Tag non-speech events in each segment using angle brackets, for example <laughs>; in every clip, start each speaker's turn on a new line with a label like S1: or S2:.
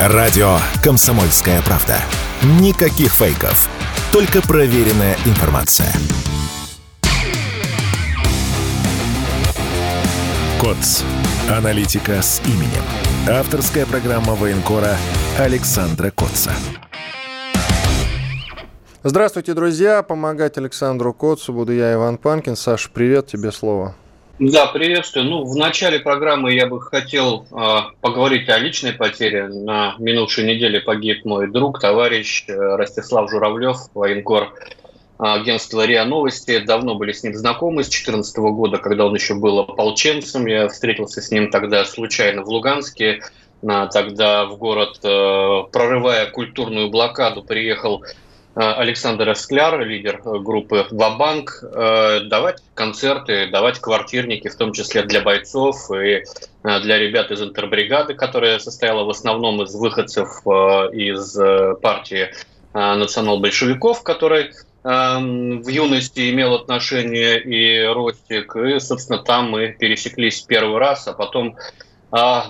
S1: Радио «Комсомольская правда». Никаких фейков. Только проверенная информация. КОЦ. Аналитика с именем. Авторская программа военкора Александра Котца.
S2: Здравствуйте, друзья. Помогать Александру Котцу буду я, Иван Панкин. Саша, привет, тебе слово.
S3: Да, приветствую. Ну, в начале программы я бы хотел э, поговорить о личной потере. На минувшей неделе погиб мой друг, товарищ э, Ростислав Журавлев, военкор агентства РИА Новости. Давно были с ним знакомы, с 2014 года, когда он еще был ополченцем. Я встретился с ним тогда случайно в Луганске. Тогда в город, э, прорывая культурную блокаду, приехал Александр Эскляр, лидер э, группы «Вабанк», э, давать концерты, давать квартирники, в том числе для бойцов и для ребят из интербригады, которая состояла в основном из выходцев из партии национал-большевиков, который в юности имел отношение и Ростик, и, собственно, там мы пересеклись первый раз, а потом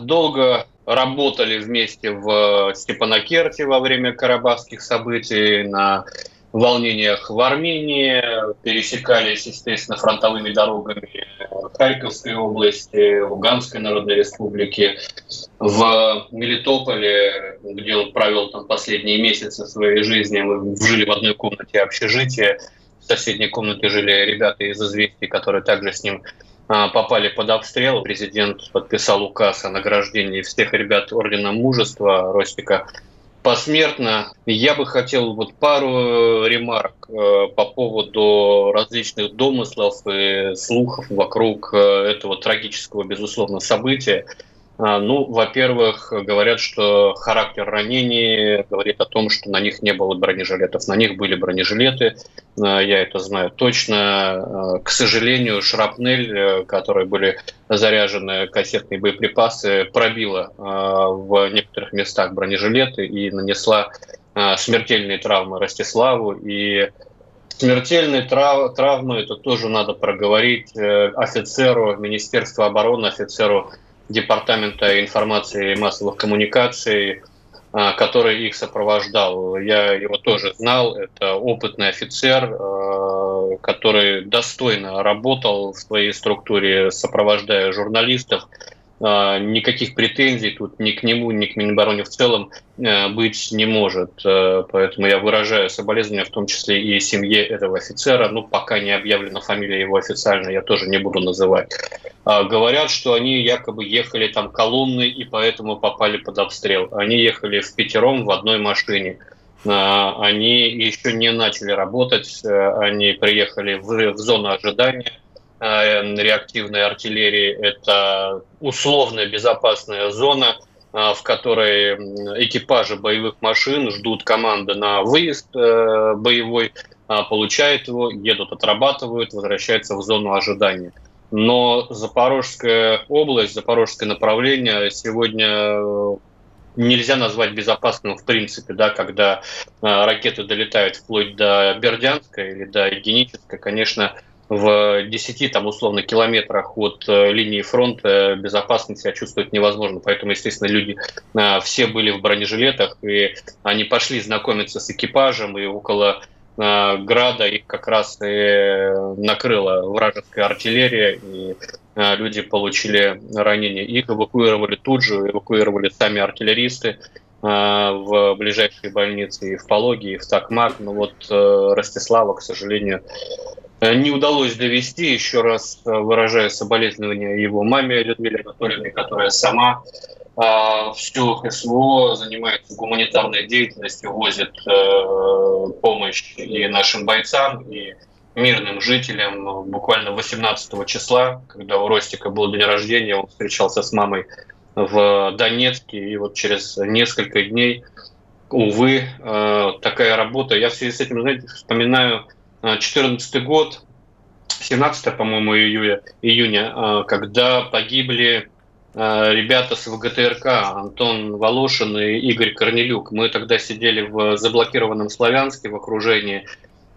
S3: долго работали вместе в Степанакерте во время карабахских событий, на волнениях в Армении, пересекались, естественно, фронтовыми дорогами Харьковской области, Луганской Народной Республики, в Мелитополе, где он провел там последние месяцы своей жизни. Мы жили в одной комнате общежития, в соседней комнате жили ребята из «Известий», которые также с ним попали под обстрел. Президент подписал указ о награждении всех ребят Ордена Мужества Ростика посмертно. Я бы хотел вот пару ремарок э, по поводу различных домыслов и слухов вокруг э, этого трагического, безусловно, события. А, ну, во-первых, говорят, что характер ранений говорит о том, что на них не было бронежилетов. На них были бронежилеты, а, я это знаю точно. А, к сожалению, шрапнель, э, которые были заряжены кассетные боеприпасы, пробила в некоторых местах бронежилеты и нанесла смертельные травмы Ростиславу. И Смертельные трав- травмы, это тоже надо проговорить э, офицеру Министерства обороны, офицеру Департамента информации и массовых коммуникаций, а, который их сопровождал. Я его тоже знал. Это опытный офицер, а, который достойно работал в своей структуре, сопровождая журналистов, никаких претензий тут ни к нему, ни к Минобороне в целом э, быть не может. Э, поэтому я выражаю соболезнования, в том числе и семье этого офицера. Ну, пока не объявлена фамилия его официально, я тоже не буду называть. А, говорят, что они якобы ехали там колонной и поэтому попали под обстрел. Они ехали в пятером в одной машине. А, они еще не начали работать, э, они приехали в, в зону ожидания – реактивной артиллерии. Это условная безопасная зона, э, в которой экипажи боевых машин ждут команды на выезд э, боевой, а получают его, едут, отрабатывают, возвращаются в зону ожидания. Но Запорожская область, Запорожское направление сегодня нельзя назвать безопасным в принципе, да, когда ракеты долетают вплоть до Бердянска или до Единическа, конечно, в 10 там, условно километрах от э, линии фронта безопасно себя чувствовать невозможно. Поэтому, естественно, люди э, все были в бронежилетах, и они пошли знакомиться с экипажем, и около э, Града их как раз и накрыла вражеская артиллерия, и люди получили ранения. Их эвакуировали тут же, эвакуировали сами артиллеристы в ближайшие больницы и в Пологи, и в Такмак. Но вот Ростислава, к сожалению, не удалось довести. Еще раз э, выражаю соболезнования его маме Людмиле Анатольевне, которая сама э, всю СВО занимается гуманитарной деятельностью, возит э, помощь и нашим бойцам, и мирным жителям. Буквально 18 числа, когда у Ростика был день рождения, он встречался с мамой в Донецке, и вот через несколько дней, увы, э, такая работа. Я в связи с этим, знаете, вспоминаю 2014 год, 17, по-моему, июня, июня, а, когда погибли а, ребята с ВГТРК, Антон Волошин и Игорь Корнелюк. Мы тогда сидели в заблокированном Славянске в окружении.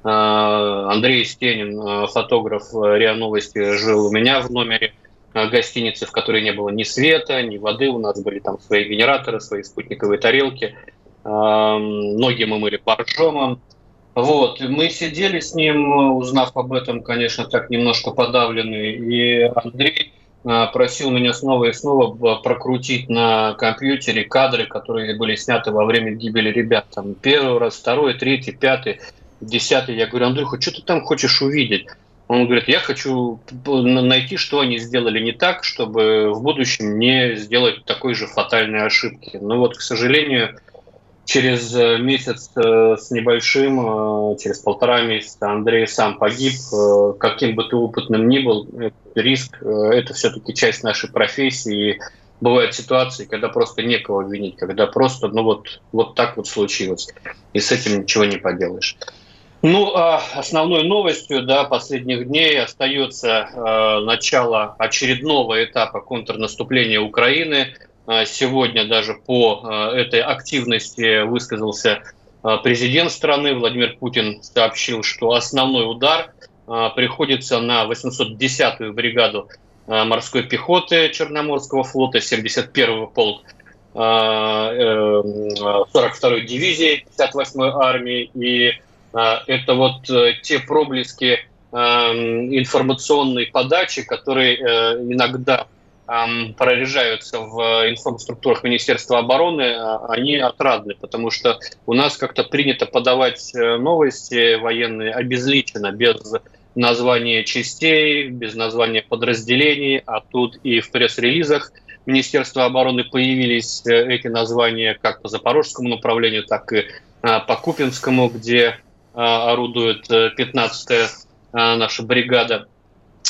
S3: А, Андрей Стенин, фотограф РИА Новости, жил у меня в номере. гостинице, в которой не было ни света, ни воды, у нас были там свои генераторы, свои спутниковые тарелки, ноги мы мыли боржомом, вот, мы сидели с ним, узнав об этом, конечно, так немножко подавленные, и Андрей а, просил меня снова и снова прокрутить на компьютере кадры, которые были сняты во время гибели ребят. Там первый раз, второй, третий, пятый, десятый. Я говорю, Андрюха, что ты там хочешь увидеть? Он говорит, я хочу найти, что они сделали не так, чтобы в будущем не сделать такой же фатальной ошибки. Но вот, к сожалению, через э, месяц э, с небольшим, э, через полтора месяца Андрей сам погиб. Каким бы ты опытным ни был, риск – это все-таки часть нашей профессии. Бывают ситуации, когда просто некого винить, когда просто, ну вот, вот так вот случилось. И с этим ничего не поделаешь. Ну, а основной новостью да, последних дней остается э, начало очередного этапа контрнаступления Украины – сегодня даже по а, этой активности высказался а, президент страны Владимир Путин сообщил, что основной удар приходится на 810-ю бригаду морской пехоты Черноморского флота, 71-й полк 42-й дивизии 58-й армии. И это вот э, те проблески информационной подачи, которые э, иногда прорежаются в информструктурах Министерства обороны, а, они отрадны, потому что у нас как-то принято подавать э, новости военные обезличенно, без названия частей, без названия подразделений, а тут и в пресс-релизах Министерства обороны появились э, эти названия как по запорожскому направлению, так и а, по Купинскому, где а, орудует 15-я э, наша бригада.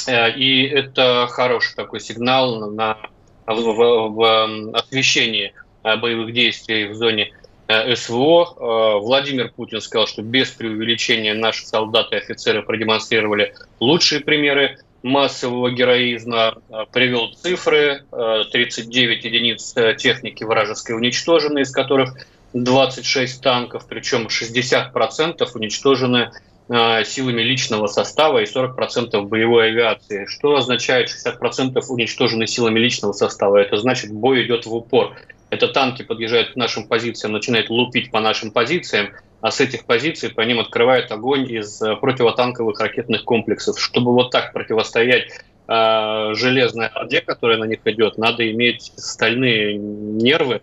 S3: Э, и это хороший такой сигнал на, в, в, в освещении э, боевых действий в зоне э, СВО. Владимир Путин сказал, что без преувеличения наши солдаты и офицеры продемонстрировали лучшие примеры массового героизма, привел цифры, 39 единиц техники вражеской уничтожены, из которых 26 танков, причем 60% уничтожены силами личного состава и 40% боевой авиации. Что означает 60% уничтожены силами личного состава? Это значит, бой идет в упор. Это танки подъезжают к нашим позициям, начинают лупить по нашим позициям, а с этих позиций по ним открывают огонь из э, противотанковых ракетных комплексов. Чтобы вот так противостоять э, железной орде, которая на них идет, надо иметь стальные нервы,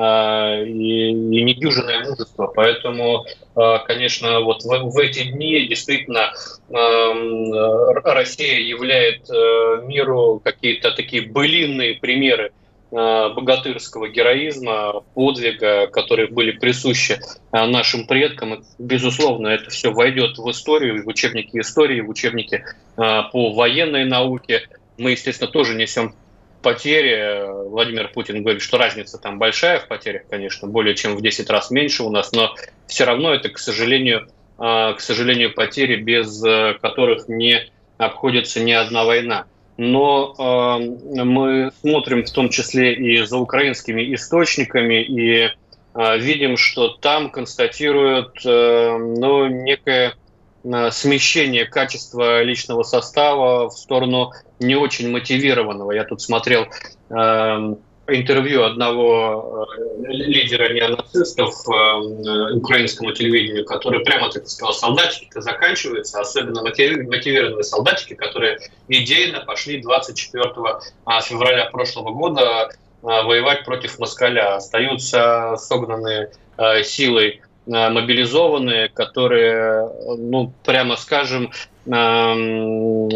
S3: а, и, и недюжинное мужество. Поэтому, а, конечно, вот в, в эти дни действительно Россия являет э, миру какие-то такие былинные примеры а, богатырского героизма, подвига, которые были присущи нашим предкам. Безусловно, это все войдет в историю, в учебники истории, в учебники по военной науке. Мы, естественно, тоже несем потери. Владимир Путин говорит, что разница там большая в потерях, конечно, более чем в 10 раз меньше у нас, но все равно это, к сожалению, а, к сожалению, потери, без э, которых не обходится ни одна война. Но э, мы смотрим в том числе и за украинскими источниками и э, видим, что там констатируют э, ну, некое смещение качества личного состава в сторону не очень мотивированного. Я тут смотрел э, интервью одного э, лидера неонацистов э, украинскому телевидению, который прямо так сказал, солдатики-то заканчиваются, особенно мотивированные солдатики, которые идейно пошли 24 а, февраля прошлого года э, воевать против москаля, остаются согнанные э, силой Э, мобилизованные, которые, ну, прямо скажем, эм,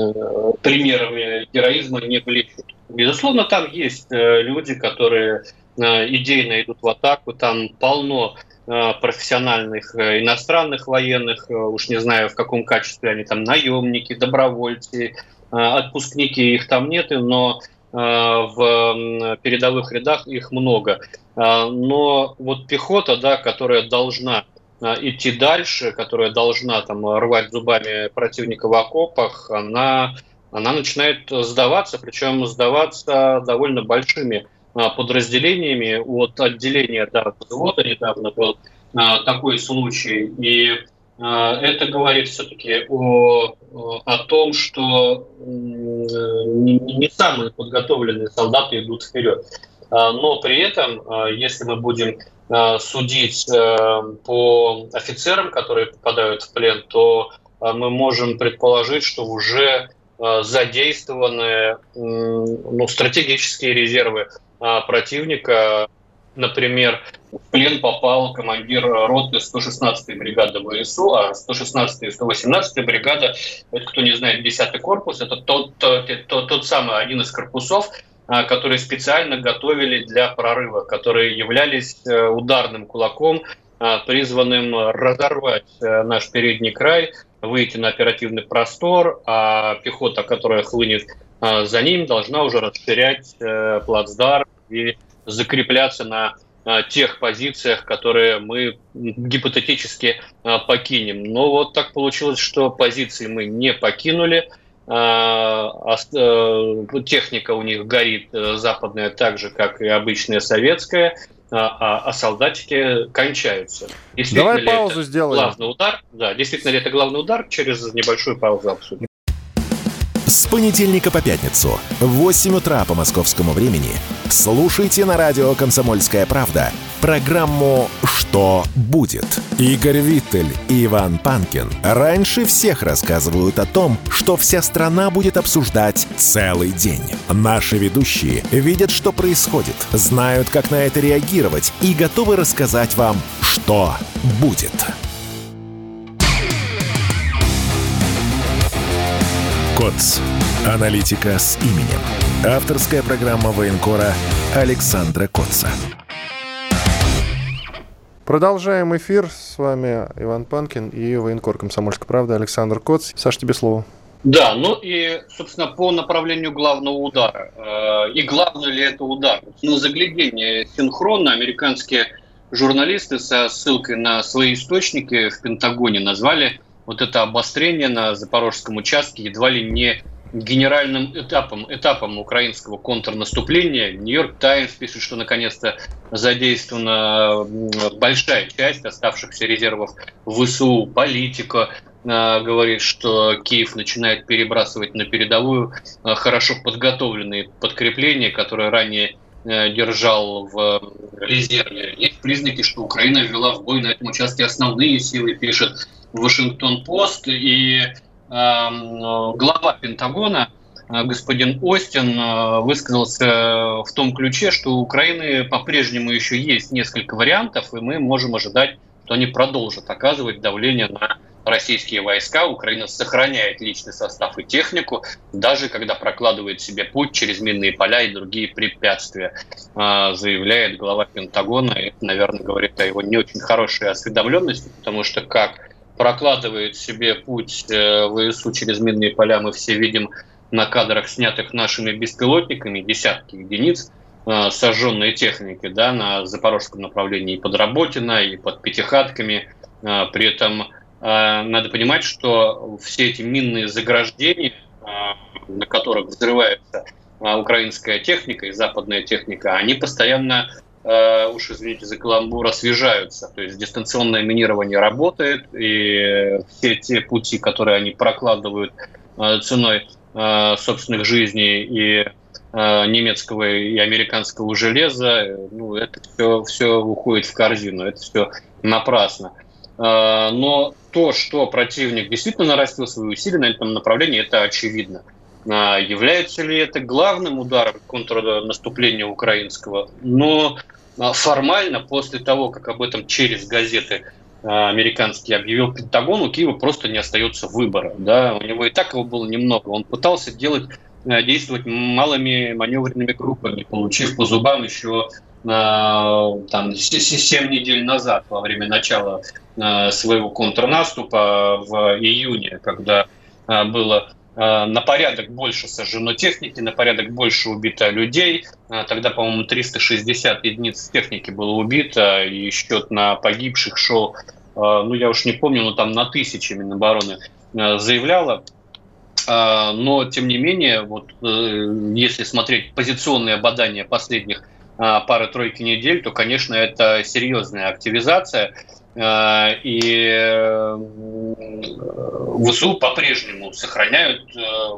S3: примерами героизма не были. Безусловно, там есть э, люди, которые э, идейно идут в атаку, там полно профессиональных иностранных военных, уж не знаю в каком качестве они там, наемники, добровольцы, отпускники, их там нет, но в передовых рядах их много. А, но вот пехота, да, которая должна а, идти дальше, которая должна там рвать зубами противника в окопах, она, она начинает сдаваться, причем сдаваться довольно большими а, подразделениями от отделения до взвода недавно был такой случай. И это говорит все-таки о, о том, что не самые подготовленные солдаты идут вперед. Но при этом, если мы будем судить по офицерам, которые попадают в плен, то мы можем предположить, что уже задействованы ну, стратегические резервы противника, Например, в плен попал командир роты 116-й бригады ВСУ, а 116-я и 118-я бригада, это, кто не знает, 10-й корпус, это тот, тот, тот, тот самый один из корпусов, которые специально готовили для прорыва, которые являлись э, ударным кулаком, а, призванным разорвать э, наш передний край, выйти на оперативный простор, а пехота, которая хлынет а, за ним, должна уже расширять э, плацдарм и закрепляться на а, тех позициях, которые мы гипотетически а, покинем. Но вот так получилось, что позиции мы не покинули. А, э, техника у них горит э, западная так же, как и обычная советская, а, а солдатики кончаются.
S2: Давай паузу сделаем.
S3: Главный удар, да, действительно ли это главный удар, через небольшую паузу обсудим.
S1: С понедельника по пятницу в 8 утра по московскому времени слушайте на радио «Комсомольская правда» программу «Что будет?». Игорь Виттель и Иван Панкин раньше всех рассказывают о том, что вся страна будет обсуждать целый день. Наши ведущие видят, что происходит, знают, как на это реагировать и готовы рассказать вам, что будет. КОЦ. Аналитика с именем. Авторская программа военкора Александра Котца.
S2: Продолжаем эфир. С вами Иван Панкин и военкор «Комсомольской правды» Александр Коц. Саш, тебе слово.
S3: Да, ну и, собственно, по направлению главного удара. Э, и главный ли это удар? На заглядение синхронно американские журналисты со ссылкой на свои источники в Пентагоне назвали вот это обострение на запорожском участке едва ли не генеральным этапом, этапом украинского контрнаступления. Нью-Йорк Таймс пишет, что наконец-то задействована большая часть оставшихся резервов ВСУ. Политика э, говорит, что Киев начинает перебрасывать на передовую э, хорошо подготовленные подкрепления, которые ранее э, держал в резерве. Есть признаки, что Украина ввела в бой на этом участке основные силы, пишет Вашингтон-Пост, и глава Пентагона э, господин Остин э, высказался в том ключе, что у Украины по-прежнему еще есть несколько вариантов, и мы можем ожидать, что они продолжат оказывать давление на российские войска. Украина сохраняет личный состав и технику, даже когда прокладывает себе путь через минные поля и другие препятствия, заявляет глава Пентагона. Это, наверное, говорит о его не очень хорошей осведомленности, потому что как прокладывает себе путь э, ВСУ через минные поля, мы все видим на кадрах, снятых нашими беспилотниками, десятки единиц э, сожженной техники да, на запорожском направлении и под Работино, и под Пятихатками. Э, при этом надо понимать, что все эти минные заграждения, на которых взрывается украинская техника и западная техника, они постоянно э, уж извините за каламбур, освежаются. То есть дистанционное минирование работает, и все те пути, которые они прокладывают э, ценой э, собственных жизней и э, немецкого и американского железа, ну, это все, все уходит в корзину, это все напрасно. Э, но то, что противник действительно нарастил свои усилия на этом направлении, это очевидно. А является ли это главным ударом контрнаступления украинского? Но а, формально, после того, как об этом через газеты а, американский объявил Пентагон, у Киева просто не остается выбора. Да? У него и так его было немного. Он пытался делать, действовать малыми маневренными группами, получив по зубам еще там, 7 недель назад, во время начала своего контрнаступа в июне, когда было на порядок больше сожжено техники, на порядок больше убито людей. Э, тогда, по-моему, 360 единиц техники было убито, и счет на погибших шел, э, ну, я уж не помню, но там на тысячи Минобороны заявляла. Но, тем не менее, вот если смотреть позиционные обладания последних пары-тройки недель, то, конечно, это серьезная активизация. И ВСУ по-прежнему сохраняют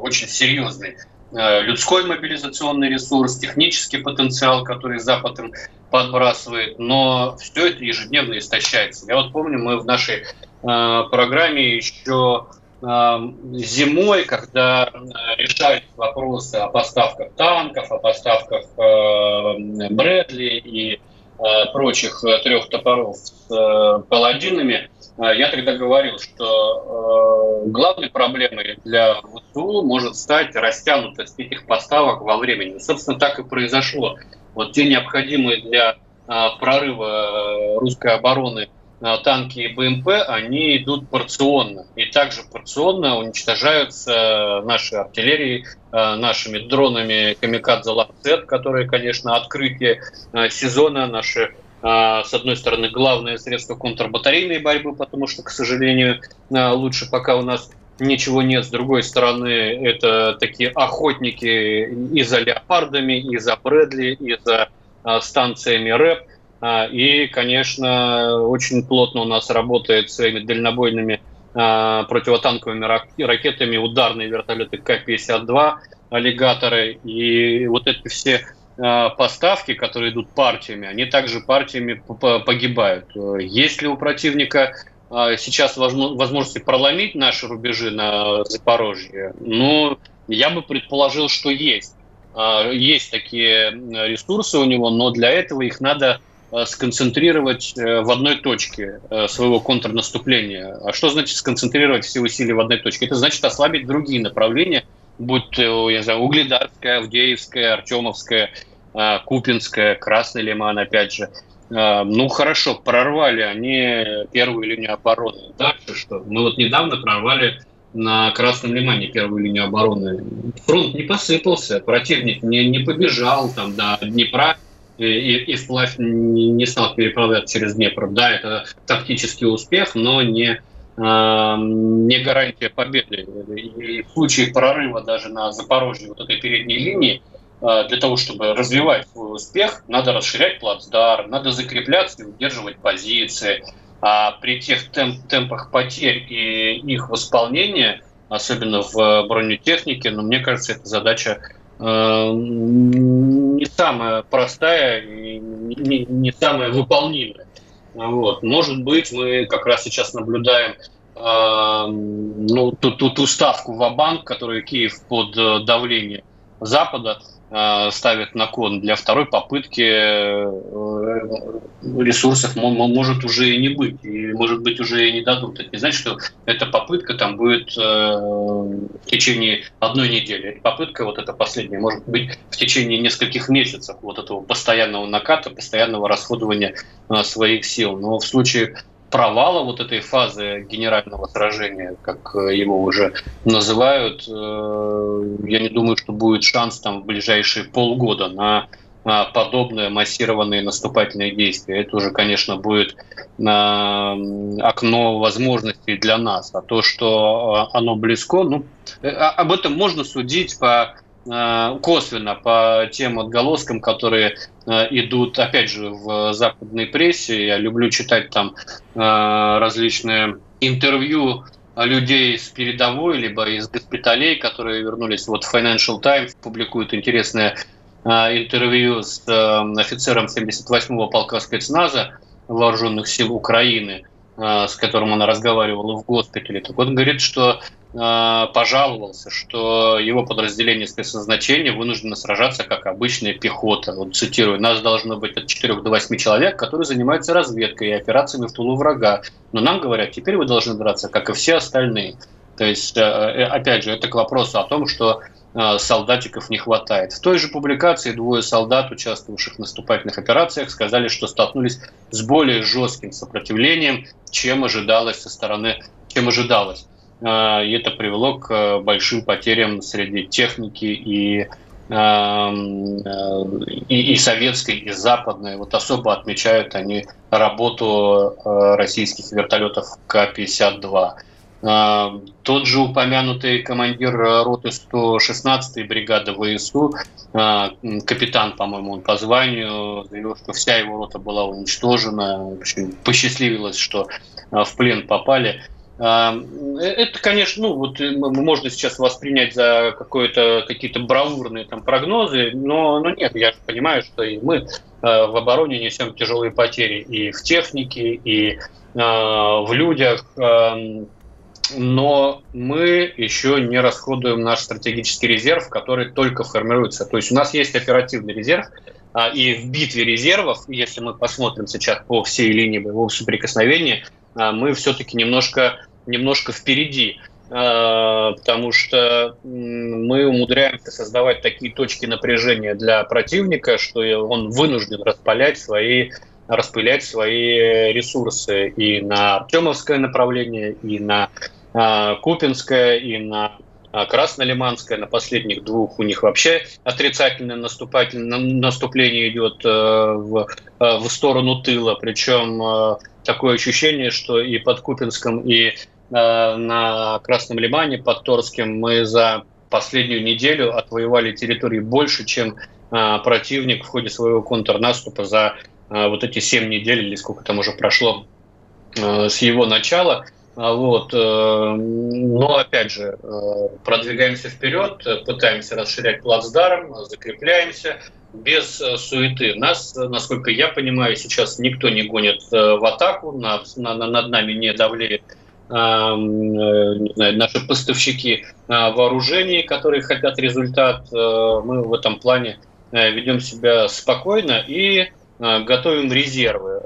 S3: очень серьезный людской мобилизационный ресурс, технический потенциал, который Запад им подбрасывает, но все это ежедневно истощается. Я вот помню, мы в нашей программе еще зимой, когда э, решались вопросы о поставках танков, о поставках э, Брэдли и э, прочих трех топоров с паладинами, я тогда говорил, что главной проблемой для ВСУ может стать растянутость этих поставок во времени. Собственно, так и произошло. Вот те необходимые для прорыва русской обороны Э, танки и БМП, они идут порционно. И также порционно уничтожаются наши артиллерии, э, нашими дронами Камикадзе Ланцет, которые, конечно, открытие э, сезона, наши с одной стороны, главное средство контрбатарейной борьбы, потому что, к сожалению, лучше пока у нас ничего нет. С другой стороны, это такие охотники и за леопардами, и за Брэдли, и за станциями РЭП – а, и, конечно, очень плотно у нас работает своими дальнобойными а, противотанковыми ракетами ударные вертолеты К-52, аллигаторы. И вот эти все а, поставки, которые идут партиями, они также партиями погибают. Есть ли у противника сейчас возможности проломить наши рубежи на Запорожье? Ну, я бы предположил, что есть. Есть такие ресурсы у него, но для этого их надо Э, сконцентрировать э, в одной точке э, своего контрнаступления. А что значит сконцентрировать все усилия в одной точке? Это значит ослабить другие направления, будь то, я знаю, Угледарская, Авдеевская, Артемовская, Купинская, Красный Лиман, опять же. Ну, хорошо, прорвали они первую линию обороны. Дальше что? Мы вот недавно прорвали на Красном Лимане первую линию обороны. Фронт не посыпался, противник не, не побежал там до Днепра, и, и вплавь не, не стал переправлять через Днепр. Да, это тактический успех, но не, не гарантия победы. И в случае прорыва даже на Запорожье вот этой передней линии, э, для того, чтобы развивать свой успех, надо расширять плацдарм, надо закрепляться и удерживать позиции. А при тех темп, темпах потерь и их восполнения, особенно в бронетехнике, ну, мне кажется, эта задача Э, не самая простая и не, не самая выполнимая. Вот. Может быть, мы как раз сейчас наблюдаем ну, ту, ту, ту ставку в банк которую Киев под э, давлением Запада Э, ставят на кон для второй попытки э, ресурсов может уже и не быть, и может быть уже и не дадут. Это не значит, что эта попытка там будет э, в течение одной недели. Эта попытка, вот эта последняя, может быть в течение нескольких месяцев вот этого постоянного наката, постоянного расходования своих сил. Но в случае провала вот этой фазы генерального сражения, как э, его уже называют, э, я не думаю, что будет шанс там в ближайшие полгода на подобные массированные наступательные действия. Это уже, конечно, будет окно возможностей для нас. А то, что э, оно близко, ну, об этом можно судить по Э, косвенно по тем отголоскам, которые э, идут, опять же, в западной прессе. Я люблю читать там э, различные интервью людей с передовой, либо из госпиталей, которые вернулись. Вот Financial Times публикует интересное интервью с офицером 78-го полка спецназа вооруженных сил Украины, с которым она разговаривала в госпитале. Так он говорит, что Э, пожаловался, что его подразделение спецназначения вынуждено сражаться как обычная пехота. Вот цитирую, нас должно быть от 4 до 8 человек, которые занимаются разведкой и операциями в тулу врага. Но нам говорят, теперь вы должны драться, как и все остальные. То есть, э, э, опять же, это к вопросу о том, что солдатиков не хватает. В той же публикации двое солдат, участвовавших в наступательных операциях, сказали, что столкнулись с более жестким сопротивлением, чем ожидалось со стороны, чем ожидалось. А, и это привело к э, большим потерям среди техники и эм, э, и, и советской, и западной. Вот особо отмечают они работу э, российских вертолетов К-52. Тот же упомянутый командир роты 116-й бригады ВСУ, капитан, по-моему, по званию, заявил, что вся его рота была уничтожена. Посчастливилось, что в плен попали. Э, это, конечно, ну, вот можно сейчас воспринять за какие-то бравурные там прогнозы, но, но нет, я понимаю, что и мы э, в обороне несем тяжелые потери и в технике, и э, в людях, эм, но мы еще не расходуем наш стратегический резерв, который только формируется. То есть у нас есть оперативный резерв, а, и в битве резервов, если мы посмотрим сейчас по всей линии боевого соприкосновения, а, мы все-таки немножко, немножко впереди а, потому что мы умудряемся создавать такие точки напряжения для противника, что он вынужден распылять свои, распылять свои ресурсы и на Артемовское направление, и на а, Купинское, и на Краснолиманское, на последних двух у них вообще отрицательное наступательное наступление идет э, в, э, в сторону тыла, причем э, такое ощущение, что и под Купинском, и на Красном Лимане, под Торским мы за последнюю неделю отвоевали территории больше, чем противник в ходе своего контрнаступа за вот эти семь недель или сколько там уже прошло с его начала. А вот. Э, но, опять же, э, продвигаемся вперед, пытаемся расширять плацдарм, закрепляемся без э, суеты. Нас, насколько я понимаю, сейчас никто не гонит в атаку, над, над нами не давлеет не наши поставщики вооружений, которые хотят результат. Мы в этом плане ведем себя спокойно и готовим резервы.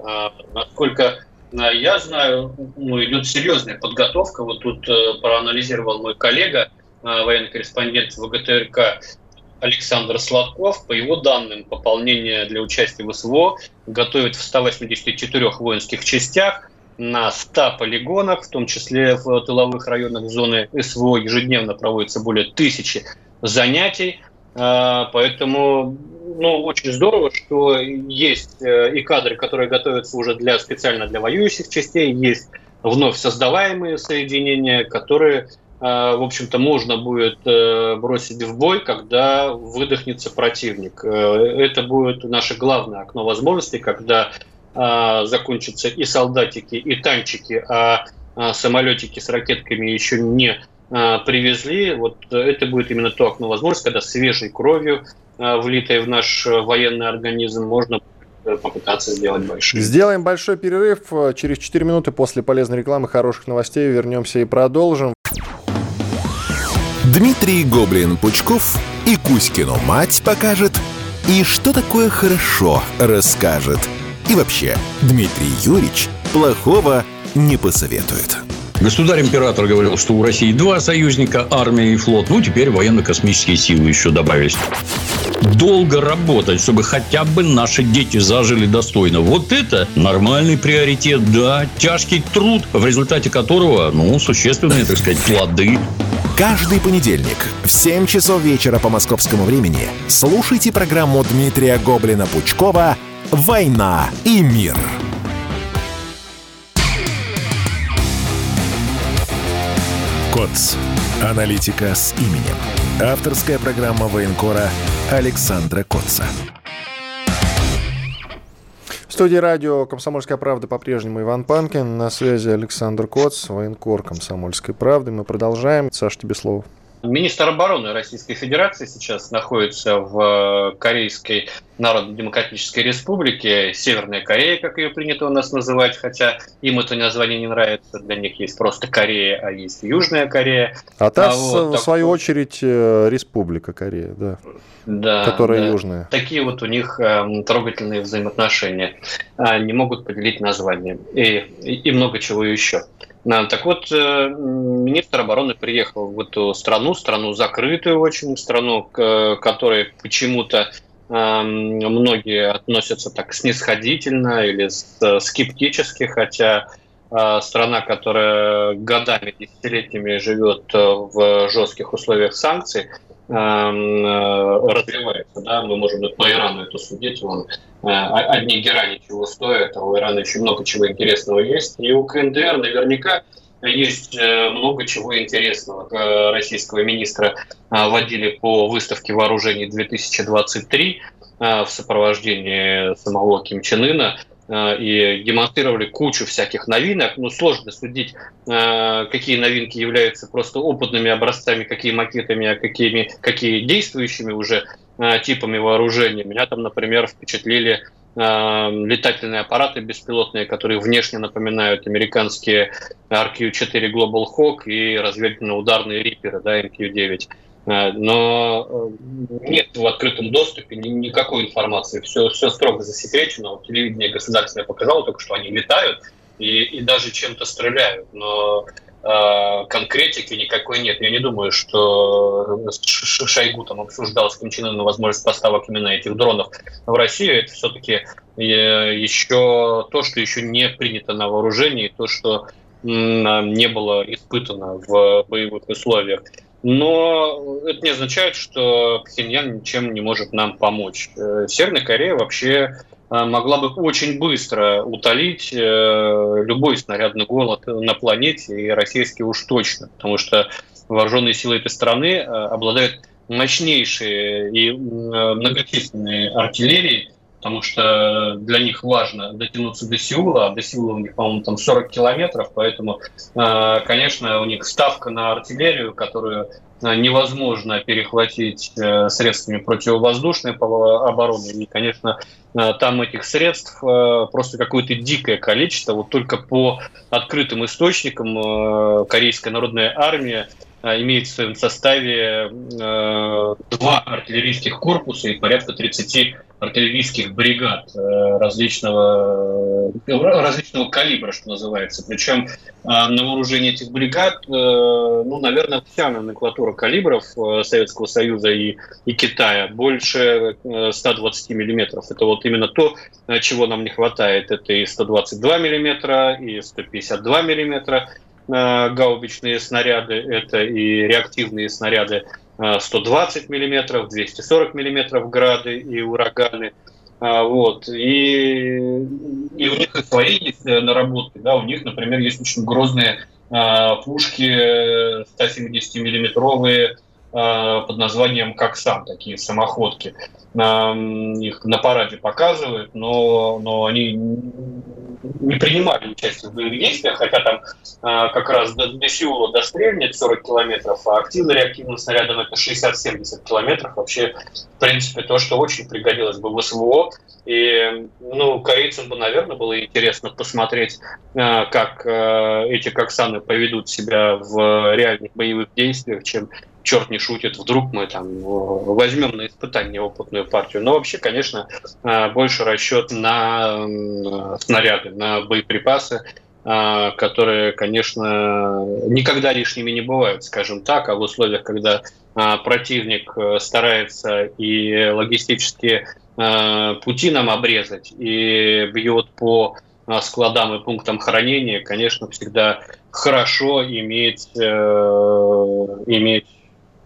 S3: Насколько я знаю, ну, идет серьезная подготовка. Вот тут э, проанализировал мой коллега, э, военный корреспондент ВГТРК Александр Сладков. По его данным, пополнение для участия в СВО готовят в 184 воинских частях на 100 полигонах, в том числе в тыловых районах зоны СВО ежедневно проводится более тысячи занятий. Э, поэтому ну, очень здорово, что есть э, и кадры, которые готовятся уже для специально для воюющих частей, есть вновь создаваемые соединения, которые, э, в общем-то, можно будет э, бросить в бой, когда выдохнется противник. Это будет наше главное окно возможностей, когда закончатся и солдатики, и танчики, а самолетики с ракетками еще не привезли. Вот это будет именно то окно возможностей, когда свежей кровью Э, влитой в наш э, военный организм, можно э, попытаться сделать большие.
S2: Сделаем большой перерыв. Через 4 минуты после полезной рекламы, хороших новостей вернемся и продолжим.
S1: Дмитрий Гоблин-Пучков и Кузькину мать покажет, и что такое хорошо расскажет. И вообще, Дмитрий Юрьевич плохого не посоветует.
S4: Государь-император говорил, что у России два союзника, армия и флот. Ну, теперь военно-космические силы еще добавились. Долго работать, чтобы хотя бы наши дети зажили достойно. Вот это нормальный приоритет, да. Тяжкий труд, в результате которого, ну, существенные, так сказать, плоды.
S1: Каждый понедельник в 7 часов вечера по московскому времени слушайте программу Дмитрия Гоблина-Пучкова «Война и мир». КОЦ. Аналитика с именем. Авторская программа военкора Александра Котца.
S2: В студии радио «Комсомольская правда» по-прежнему Иван Панкин. На связи Александр Коц, военкор «Комсомольской правды». Мы продолжаем. Саш, тебе слово.
S3: Министр обороны Российской Федерации сейчас находится в Корейской Народно-Демократической Республике, Северная Корея, как ее принято у нас называть, хотя им это название не нравится, для них есть просто Корея, а есть Южная Корея.
S2: А та, а вот, в так... свою очередь, э, Республика Корея, да,
S3: да
S2: которая
S3: да.
S2: южная.
S3: Такие вот у них э, трогательные взаимоотношения. Не могут поделить название и, и, и много чего еще. Так вот, э, министр обороны приехал в эту страну, страну закрытую очень, страну, к которой почему-то эм, многие относятся так снисходительно или скептически, хотя э, страна, которая годами, десятилетиями живет э, в жестких условиях санкций, развивается. Да? Мы можем по Ирану это судить. Он, одни герани чего стоят, а у Ирана еще много чего интересного есть. И у КНДР наверняка есть много чего интересного. Российского министра водили по выставке вооружений 2023 в сопровождении самого Ким Чен Ына. Э, и демонстрировали кучу всяких новинок. Ну, сложно судить, э, какие новинки являются просто опытными образцами, какие макетами, а какими, какие действующими уже э, типами вооружения. Меня там, например, впечатлили летательные аппараты беспилотные, которые внешне напоминают американские RQ-4 Global Hawk и разведывательно-ударные Рипперы, да, MQ-9. Э, но э, нет в открытом доступе никакой информации. Все, все строго засекречено. Телевидение государственное показало только, что они летают и, и даже чем-то стреляют. Но э, конкретики никакой нет. Я не думаю, что Шойгу там обсуждал с Ким Чен на возможность поставок именно этих дронов в Россию. Это все-таки еще то, что еще не принято на вооружении, то, что не было испытано в боевых условиях. Но это не означает, что Пхеньян ничем не может нам помочь. Э, Северная Корея вообще э, могла бы очень быстро утолить э, любой снарядный голод на планете, и российский уж точно, потому что вооруженные силы этой страны обладают мощнейшей и многочисленной артиллерией, потому что для них важно дотянуться до Сеула, а до Сеула у них, по-моему, там 40 километров, поэтому, э, конечно, у них ставка на артиллерию, которую э, невозможно перехватить э, средствами противовоздушной обороны. И, конечно, там этих средств просто какое-то дикое количество. Вот только по открытым источникам Корейская народная армия имеет в своем составе два артиллерийских корпуса и порядка 30 артиллерийских бригад э, различного, э, различного калибра, что называется. Причем э, на вооружении этих бригад, ну, наверное, вся номенклатура калибров Советского Союза и, и Китая больше 120 миллиметров. Это вот именно то, чего нам не хватает. Это и 122 миллиметра, и 152 миллиметра гаубичные снаряды, это и реактивные снаряды 120 миллиметров, 240 миллиметров грады и ураганы. А, вот. И, и у них и свои есть э, наработки. Да, у них, например, есть очень грозные а, пушки 170 миллиметровые а, под названием «Коксан», такие самоходки. Их на параде показывают, но, но они не принимали участие в боевых действиях, хотя там а, как раз до, до Сеула дострельнет 40 километров, а активно реактивным снарядом это 60-70 километров. Вообще, в принципе, то, что очень пригодилось бы в СВО. И, ну, корейцам бы, наверное, было интересно посмотреть, а, как эти коксаны поведут себя в реальных боевых действиях, чем черт не шутит, вдруг мы там возьмем на испытание опытную партию. Но вообще, конечно, а, больше расчет на снаряды, на боеприпасы, а, которые, конечно, никогда лишними не бывают, скажем так, а в условиях, когда противник э, старается и логистические пути нам обрезать, и бьет по складам и пунктам хранения, конечно, всегда хорошо иметь, э, иметь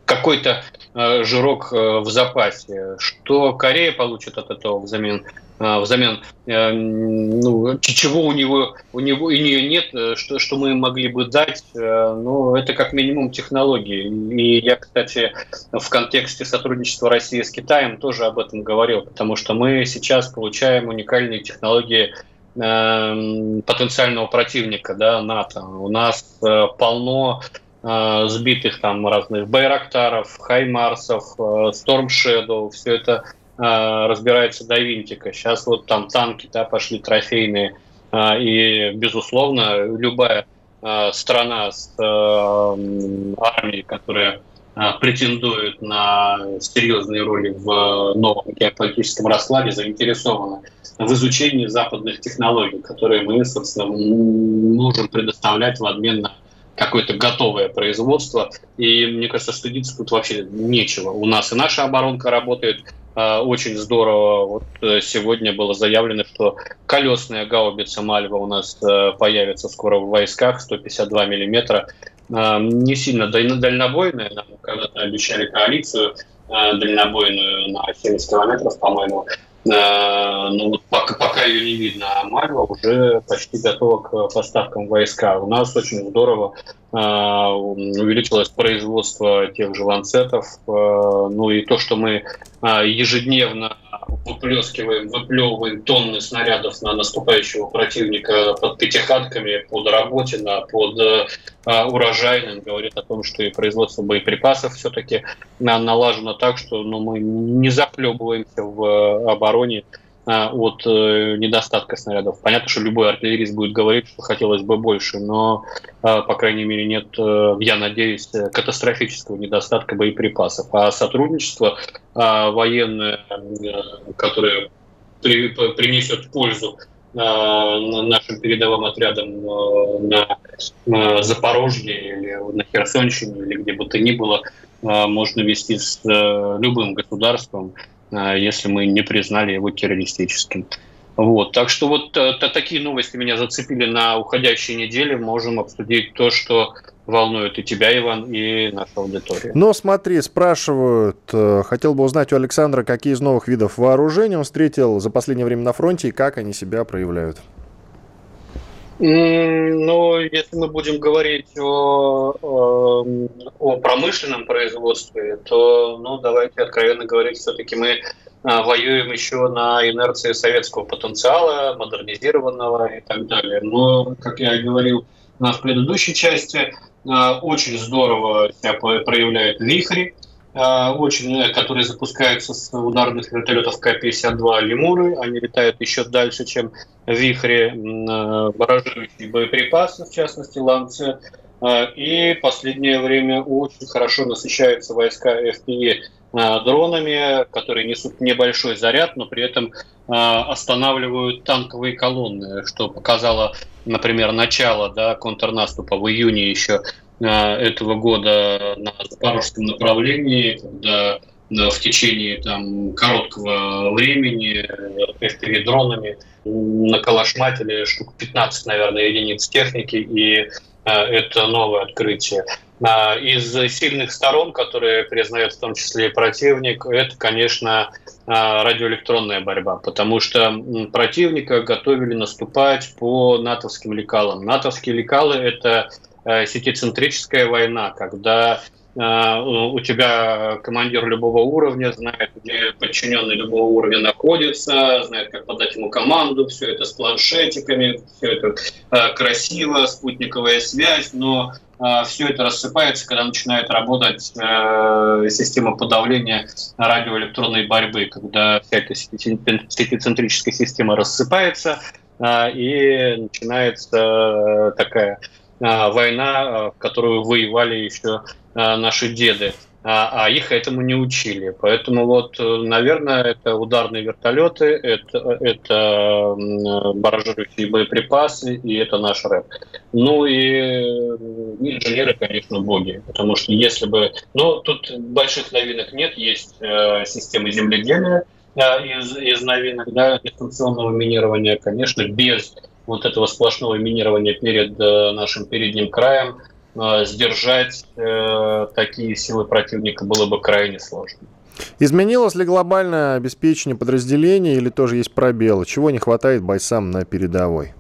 S3: какой-то э, жирок э, в запасе. Что Корея получит от этого взамен? Э, взамен э, ну, чего у него у него и нее нет, э, что, что мы могли бы дать, э, ну, это как минимум технологии. И я, кстати, в контексте сотрудничества России с Китаем тоже об этом говорил, потому что мы сейчас получаем уникальные технологии потенциального противника, да, НАТО. У нас полно Э, сбитых там разных Байрактаров, Хаймарсов, Storm э, Shadow, все это э, разбирается до винтика. Сейчас вот там танки да, пошли трофейные, и, безусловно, любая страна с армией, которая претендует на серьезные роли в новом геополитическом раскладе, заинтересована в изучении западных технологий, которые мы, собственно, можем предоставлять в обмен на какое-то готовое производство. И мне кажется, стыдиться тут вообще нечего. У нас и наша оборонка работает э, очень здорово. Вот э, сегодня было заявлено, что колесная гаубица Мальва у нас э, появится скоро в войсках, 152 миллиметра. Э, не сильно дальнобойная, нам когда-то обещали коалицию э, дальнобойную на 70 километров, по-моему. Ну, вот пока, пока ее не видно, а Мальва уже почти готова к поставкам войска. У нас очень здорово увеличилось производство тех же ланцетов. Ну и то, что мы ежедневно выплескиваем, выплевываем тонны снарядов на наступающего противника под пятихатками, под Работино, под э, урожайным, говорит о том, что и производство боеприпасов все-таки налажено так, что ну, мы не захлебываемся в э, обороне от э, недостатка снарядов. Понятно, что любой артиллерист будет говорить, что хотелось бы больше, но, а, по крайней мере, нет, э, я надеюсь, катастрофического недостатка боеприпасов. А сотрудничество а, военное, э, которое принесет пользу нашим передовым отрядам на Запорожье или на Херсонщине или где бы то ни было, можно вести с любым государством. А, если мы не признали его террористическим. Вот. Так что вот э, такие новости меня зацепили на уходящей неделе. Можем обсудить то, что волнует и тебя, Иван, и нашу аудиторию.
S2: Но смотри, спрашивают, э, хотел бы узнать у Александра, какие из новых видов вооружения он встретил за последнее время на фронте и как они себя проявляют.
S3: Ну, если мы будем говорить о, о, о промышленном производстве, то, ну, давайте откровенно говорить, все-таки мы а, воюем еще на инерции советского потенциала, модернизированного и так далее. Но, как я говорил в предыдущей части, а, очень здорово себя проявляют вихри, очень, э, которые запускаются с ударных вертолетов К-52 «Лемуры». Они летают еще дальше, чем вихри, э, баражирующие боеприпасы, в частности, «Ланцет». А, и последнее время очень хорошо насыщаются войска FPE а, дронами, которые несут небольшой заряд, но при этом останавливают танковые колонны, что показало, например, начало да, контрнаступа в июне еще этого года на запорожском направлении, когда в течение там, короткого времени FPV-дронами наколошматили штук 15, наверное, единиц техники, и это новое открытие. Из сильных сторон, которые признает в том числе и противник, это, конечно, радиоэлектронная борьба, потому что противника готовили наступать по натовским лекалам. Натовские лекалы – это Э, сетицентрическая война, когда э, у тебя командир любого уровня знает, где подчиненный любого уровня находится, знает, как подать ему команду, все это с планшетиками, все это э, красиво, спутниковая связь, но все это рассыпается, когда начинает работать система подавления радиоэлектронной борьбы, когда вся эта сетицентрическая система рассыпается, и начинается такая война, а, в которую воевали еще а, наши деды. А, их этому не учили. Поэтому вот, наверное, это ударные вертолеты, это, это баражирующие боеприпасы, и это наш рэп. Ну и инженеры, конечно, боги. Потому что если бы... Ну, тут больших новинок нет, есть э, системы земледелия, из, из новинок, да, дистанционного минирования, конечно, без вот этого сплошного минирования перед э, нашим передним краем, э, сдержать э, такие силы противника было бы крайне сложно.
S2: Изменилось ли глобальное обеспечение подразделений или тоже есть пробелы? Чего не хватает бойцам на передовой?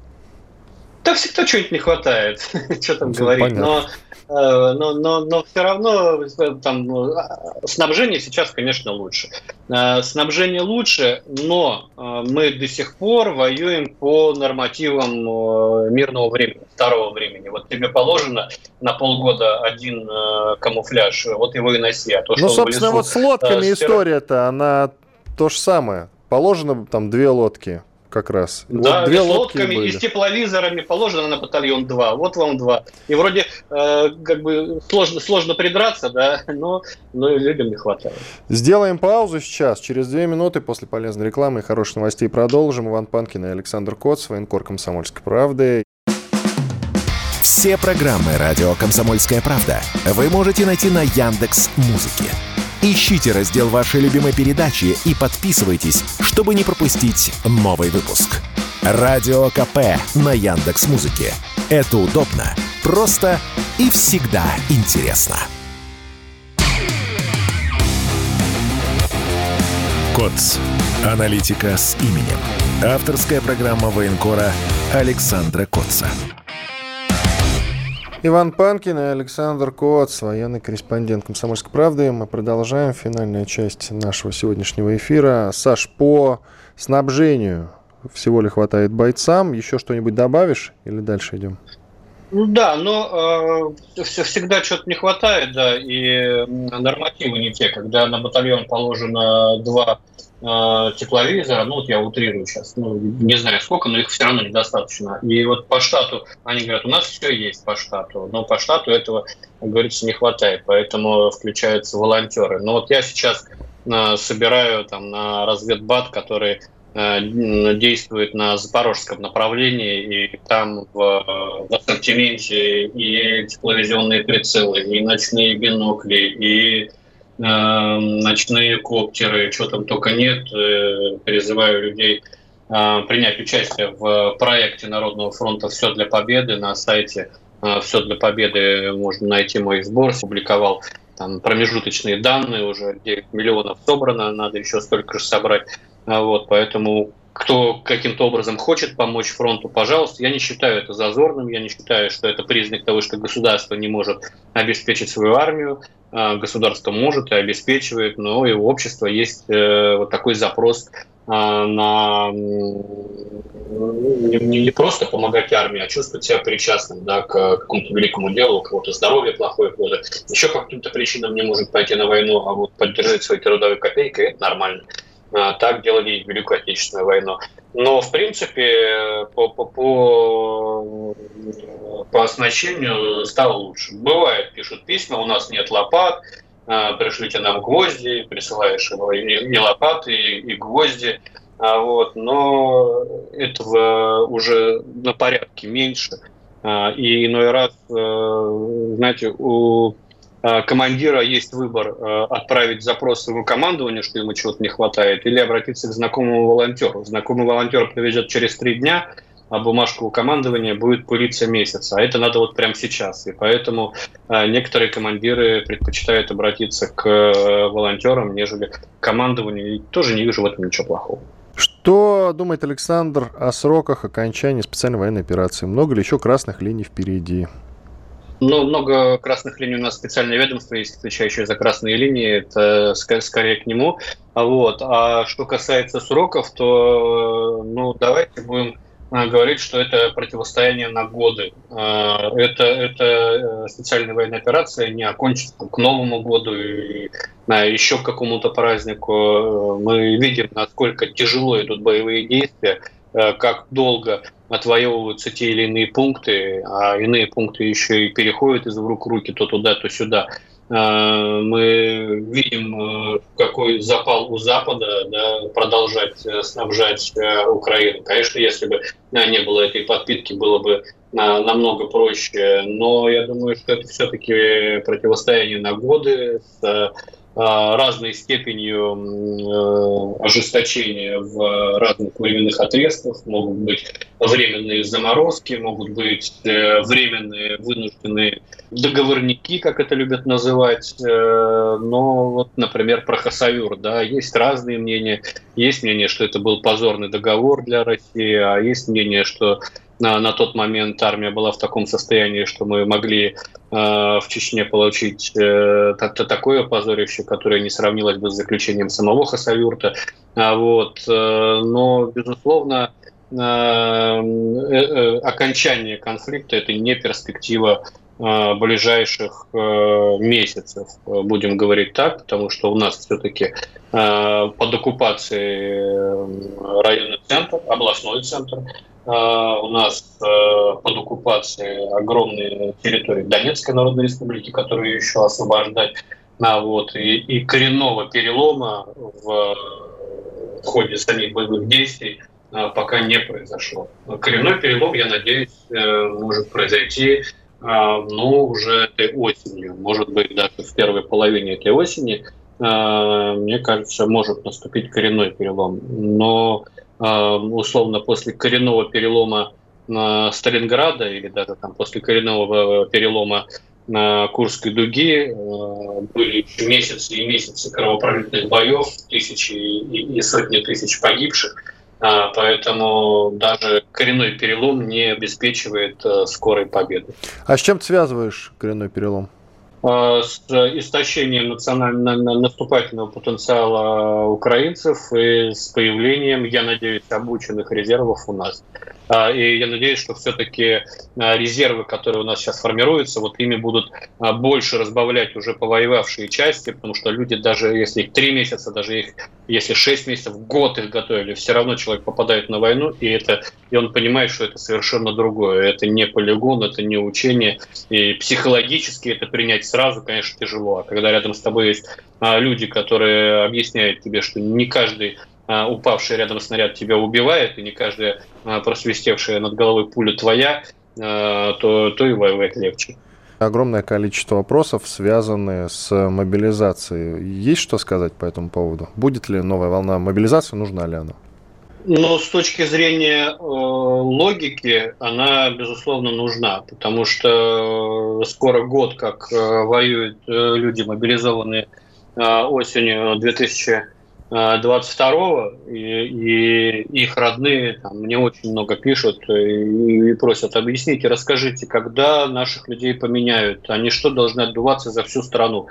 S3: Да всегда чего-нибудь не хватает, <laughs> что там говорить. Но Э, но, но, но все равно э, там, э, снабжение сейчас, конечно, лучше. Снабжение лучше, но мы до сих пор воюем по нормативам мирного времени, второго времени. Вот тебе положено на полгода один камуфляж, вот его и носи. А то,
S2: ну, собственно, лесу, вот с лодками история-то, она то же самое. Положено там две лодки как раз.
S3: Да, вот две с лодками были. и с тепловизорами положено на батальон 2. Вот вам два. И вроде э, как бы сложно, сложно придраться, да, <laughs> но, но людям не хватает.
S2: Сделаем паузу сейчас. Через две минуты после полезной рекламы и хороших новостей продолжим. Иван Панкин и Александр Коц, военкор «Комсомольской правды».
S1: Все программы «Радио Комсомольская правда» вы можете найти на Яндекс Музыке. Ищите раздел вашей любимой передачи и подписывайтесь, чтобы не пропустить новый выпуск. Радио КП на Яндекс Музыке. Это удобно, просто и всегда интересно. КОЦ. Аналитика с именем. Авторская программа военкора Александра Котца.
S2: Иван Панкин и Александр Коц, военный корреспондент «Комсомольской правды». Мы продолжаем финальная часть нашего сегодняшнего эфира. Саш, по снабжению всего ли хватает бойцам? Еще что-нибудь добавишь или дальше идем?
S3: Ну да, но э, всегда что-то не хватает, да, и нормативы не те, когда на батальон положено два тепловизора, ну вот я утрирую сейчас, ну не знаю сколько, но их все равно недостаточно. И вот по штату они говорят, у нас все есть по штату, но по штату этого, говорится, не хватает, поэтому включаются волонтеры. Но вот я сейчас э, собираю там на разведбат, который Э, действует на запорожском направлении, и там в, в ассортименте и тепловизионные прицелы, и ночные бинокли, и э, ночные коптеры, что там только нет. Э, призываю людей э, принять участие в проекте Народного фронта «Все для победы» на сайте э, «Все для победы» можно найти мой сбор, публиковал там промежуточные данные, уже 9 миллионов собрано, надо еще столько же собрать. А вот, поэтому кто каким-то образом хочет помочь фронту, пожалуйста. Я не считаю это зазорным, я не считаю, что это признак того, что государство не может обеспечить свою армию. А, государство может и обеспечивает, но и у общества есть э, вот такой запрос а, на не, просто помогать армии, а чувствовать себя причастным да, к какому-то великому делу, у кого-то здоровье плохое, у кого-то еще по каким-то причинам не может пойти на войну, а вот поддержать своей трудовой копейкой – это нормально. А, так делали и в Великую Отечественную войну. Но, в принципе, по, по, по, по оснащению стало лучше. Бывает, пишут письма, у нас нет лопат, а, пришлите нам гвозди, присылаешь его не лопаты, и гвозди. А вот, но этого уже на порядке меньше. И иной раз, э, знаете, у командира есть выбор э, отправить запрос своему командованию, что ему чего-то не хватает, или обратиться к знакомому волонтеру. Знакомый волонтер привезет через три дня, а бумажка у командования будет пылиться месяц. А это надо вот прямо сейчас. И поэтому э, некоторые командиры предпочитают обратиться к волонтерам, нежели к командованию. И тоже не вижу в этом ничего плохого.
S2: Что думает Александр о сроках окончания специальной военной операции? Много ли еще красных линий впереди?
S3: Ну, много красных линий у нас специальное ведомство есть, отвечающее за красные линии, это скорее к нему. А Вот. А что касается сроков, то ну, давайте будем а, говорить, что это противостояние на годы. А, это, это э, специальная военная операция не окончится к Новому году и на еще к какому-то празднику. Мы видим, насколько тяжело идут боевые действия, э, как долго отвоевываются те или иные пункты, а иные пункты еще и переходят из рук в руки то туда, то сюда. А, мы видим, э, какой запал у Запада да, продолжать э, снабжать э, Украину. Конечно, если бы не было этой подпитки, было бы намного проще. Но я думаю, что это все-таки противостояние на годы с разной степенью э, ожесточения в разных временных отрезках. Могут быть временные заморозки, могут быть э, временные вынужденные договорники, как это любят называть. Э, но вот, например, про Хасавюр, да, есть разные мнения. Есть мнение, что это был позорный договор для России, а есть мнение, что на, на тот момент армия была в таком состоянии, что мы могли э, в Чечне получить э, такое позорище, которое не сравнилось бы с заключением самого Хасавюрта. А вот, э, но, безусловно, э, э, э, окончание конфликта – это не перспектива э, ближайших э, месяцев, будем говорить так, потому что у нас все-таки под оккупацией районный центр, областной центр, у нас э, под оккупацией огромные территории Донецкой Народной Республики, которые еще освобождать. А вот, и, и коренного перелома в, в ходе самих боевых действий а, пока не произошло. Коренной перелом, я надеюсь, э, может произойти ну, уже этой осенью. Может быть, даже в первой половине этой осени, мне кажется, может наступить коренной перелом. Но а, условно после коренного перелома Сталинграда или даже там после коренного перелома на Курской дуги. Э, были месяцы и месяцы кровопролитных боев, тысячи и сотни тысяч погибших. А, поэтому даже коренной перелом не обеспечивает э, скорой победы.
S2: А с чем ты связываешь коренной перелом?
S3: А, с истощением национального наступательного потенциала украинцев и с появлением, я надеюсь, обученных резервов у нас. А, и я надеюсь, что все-таки а, резервы, которые у нас сейчас формируются, вот ими будут больше разбавлять уже повоевавшие части, потому что люди даже если их три месяца, даже их если шесть месяцев, год их готовили, все равно человек попадает на войну, и, это, и он понимает, что это совершенно другое. Это не полигон, это не учение. И психологически это принять сразу, конечно, тяжело. А когда рядом с тобой есть люди, которые объясняют тебе, что не каждый а, упавший рядом снаряд тебя убивает, и не каждая а, просвистевшая над головой пуля твоя, а, то, то и воевать легче.
S2: Огромное количество вопросов, связанные с мобилизацией. Есть что сказать по этому поводу? Будет ли новая волна мобилизации, нужна ли она?
S3: Ну, с точки зрения э, логики, она, безусловно, нужна, потому что скоро год, как э, воюют э, люди, мобилизованные э, осенью 2000 22-го, и, и их родные там, мне очень много пишут и, и просят, объясните, расскажите, когда наших людей поменяют, они что, должны отдуваться за всю страну?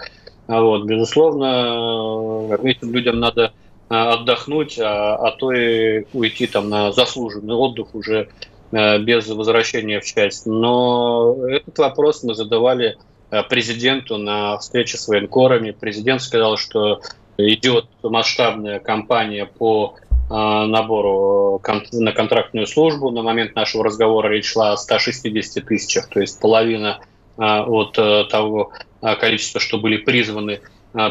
S3: А вот, безусловно, этим людям надо а, отдохнуть, а, а то и уйти там на заслуженный отдых уже без возвращения в часть. Но этот вопрос мы задавали президенту на встрече с военкорами. Президент сказал, что идет масштабная кампания по а, набору на контрактную службу. На момент нашего разговора речь шла о 160 тысячах, то есть половина а, от э, того а, количества, что были призваны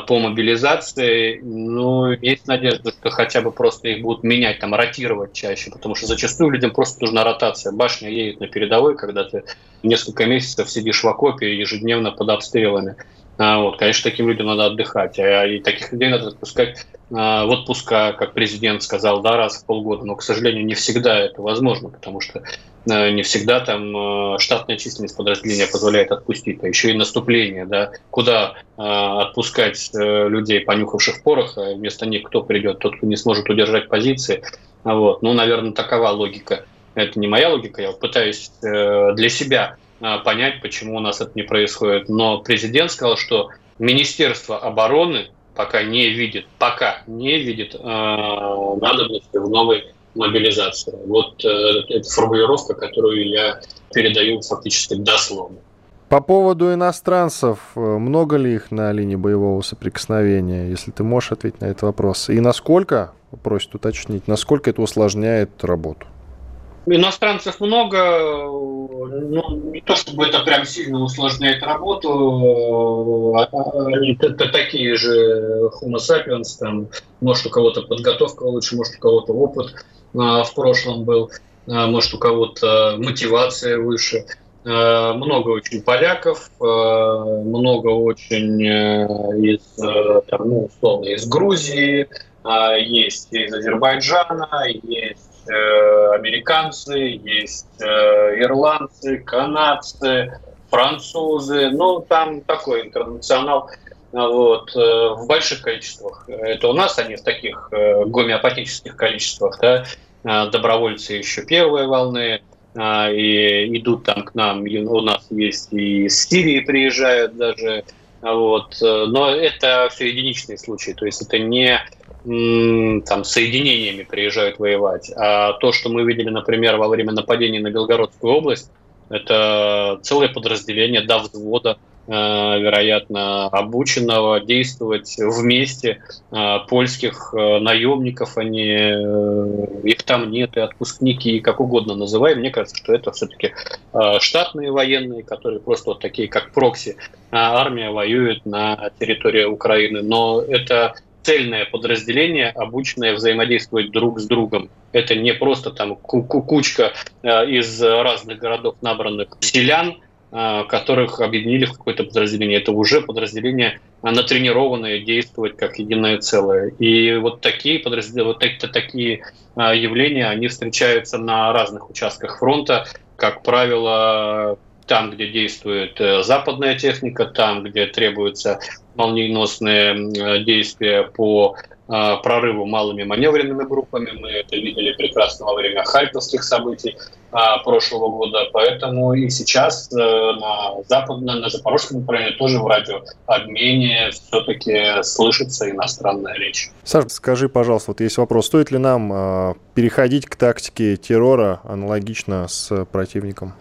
S3: по мобилизации. Ну, есть надежда, что хотя бы просто их будут менять, там, ротировать чаще, потому что зачастую людям просто нужна ротация. Башня едет на передовой, когда ты несколько месяцев сидишь в окопе ежедневно под обстрелами. А, вот, конечно, таким людям надо отдыхать, а и таких людей надо отпускать а, в отпуска, как президент сказал, да, раз в полгода. Но, к сожалению, не всегда это возможно, потому что не всегда там штатная численность подразделения позволяет отпустить, а еще и наступление, да, куда отпускать э, людей, понюхавших порох, а вместо них кто придет, тот, кто не сможет удержать позиции. Вот. Ну, наверное, такова логика. Это не моя логика, я пытаюсь э, для себя а, понять, почему у нас это не происходит. Но президент сказал, что Министерство обороны пока не видит, пока не видит э, надобности в новой мобилизации. Вот э, это формулировка, которую я передаю фактически дословно.
S2: По поводу иностранцев, э, много ли их на линии боевого соприкосновения, если ты можешь ответить на этот вопрос? И насколько, просит уточнить, насколько это усложняет работу?
S3: Иностранцев много, ну, не то чтобы это прям сильно усложняет работу, а, а, они такие же homo sapiens, там, может у кого-то подготовка лучше, может у кого-то опыт а, в прошлом был, может у кого-то мотивация выше. Много очень поляков, много очень э, из, э, там, ну, условно, из Грузии, есть из Азербайджана, есть Э, американцы, есть э, ирландцы, канадцы, французы. Ну, там такой интернационал. Вот, э, в больших количествах. Это у нас они в таких гомеопатических количествах, да, добровольцы еще первой волны, и идут там к нам, у нас есть и из Сирии приезжают даже, вот, но это все единичные случаи, то есть это не там, соединениями приезжают воевать. А то, что мы видели, например, во время нападения на Белгородскую область, это целое подразделение до взвода, э, вероятно, обученного действовать вместе э, польских э, наемников, они, их там нет, и отпускники, как угодно называем. Мне кажется, что это все-таки штатные военные, которые просто вот такие, как прокси, армия воюет на территории Украины. Но это цельное подразделение, обученное взаимодействовать друг с другом. Это не просто там кучка э, из разных городов набранных селян, э, которых объединили в какое-то подразделение. Это уже подразделение натренированное действовать как единое целое. И вот такие подразделения, вот такие э, явления, они встречаются на разных участках фронта. Как правило, там, где действует э, западная техника, там, где требуются молниеносные действия по а, прорыву малыми маневренными группами. Мы это видели прекрасно во время харьковских событий а, прошлого года. Поэтому и сейчас э, на, западном, на Запорожском направлении тоже в радиообмене все-таки слышится иностранная речь.
S2: Саша, скажи, пожалуйста, вот есть вопрос, стоит ли нам э, переходить к тактике террора аналогично с противником?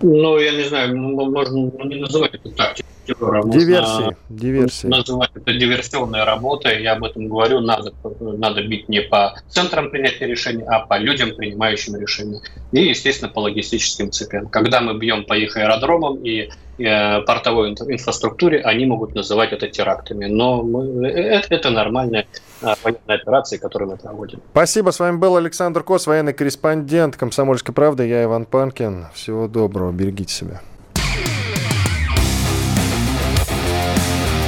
S3: Ну, я не знаю, можно не называть это тактикой террора.
S2: Диверсии, диверсии.
S3: Называть это диверсионной работой. Я об этом говорю. Надо, надо бить не по центрам принятия решений, а по людям, принимающим решения. И, естественно, по логистическим цепям. Когда мы бьем по их аэродромам и э, портовой инфраструктуре, они могут называть это терактами. Но мы, это, это нормальная э, военная операция, которую мы проводим.
S2: Спасибо. С вами был Александр Кос, военный корреспондент «Комсомольской правды». Я Иван Панкин. Всего доброго. Берегите себя.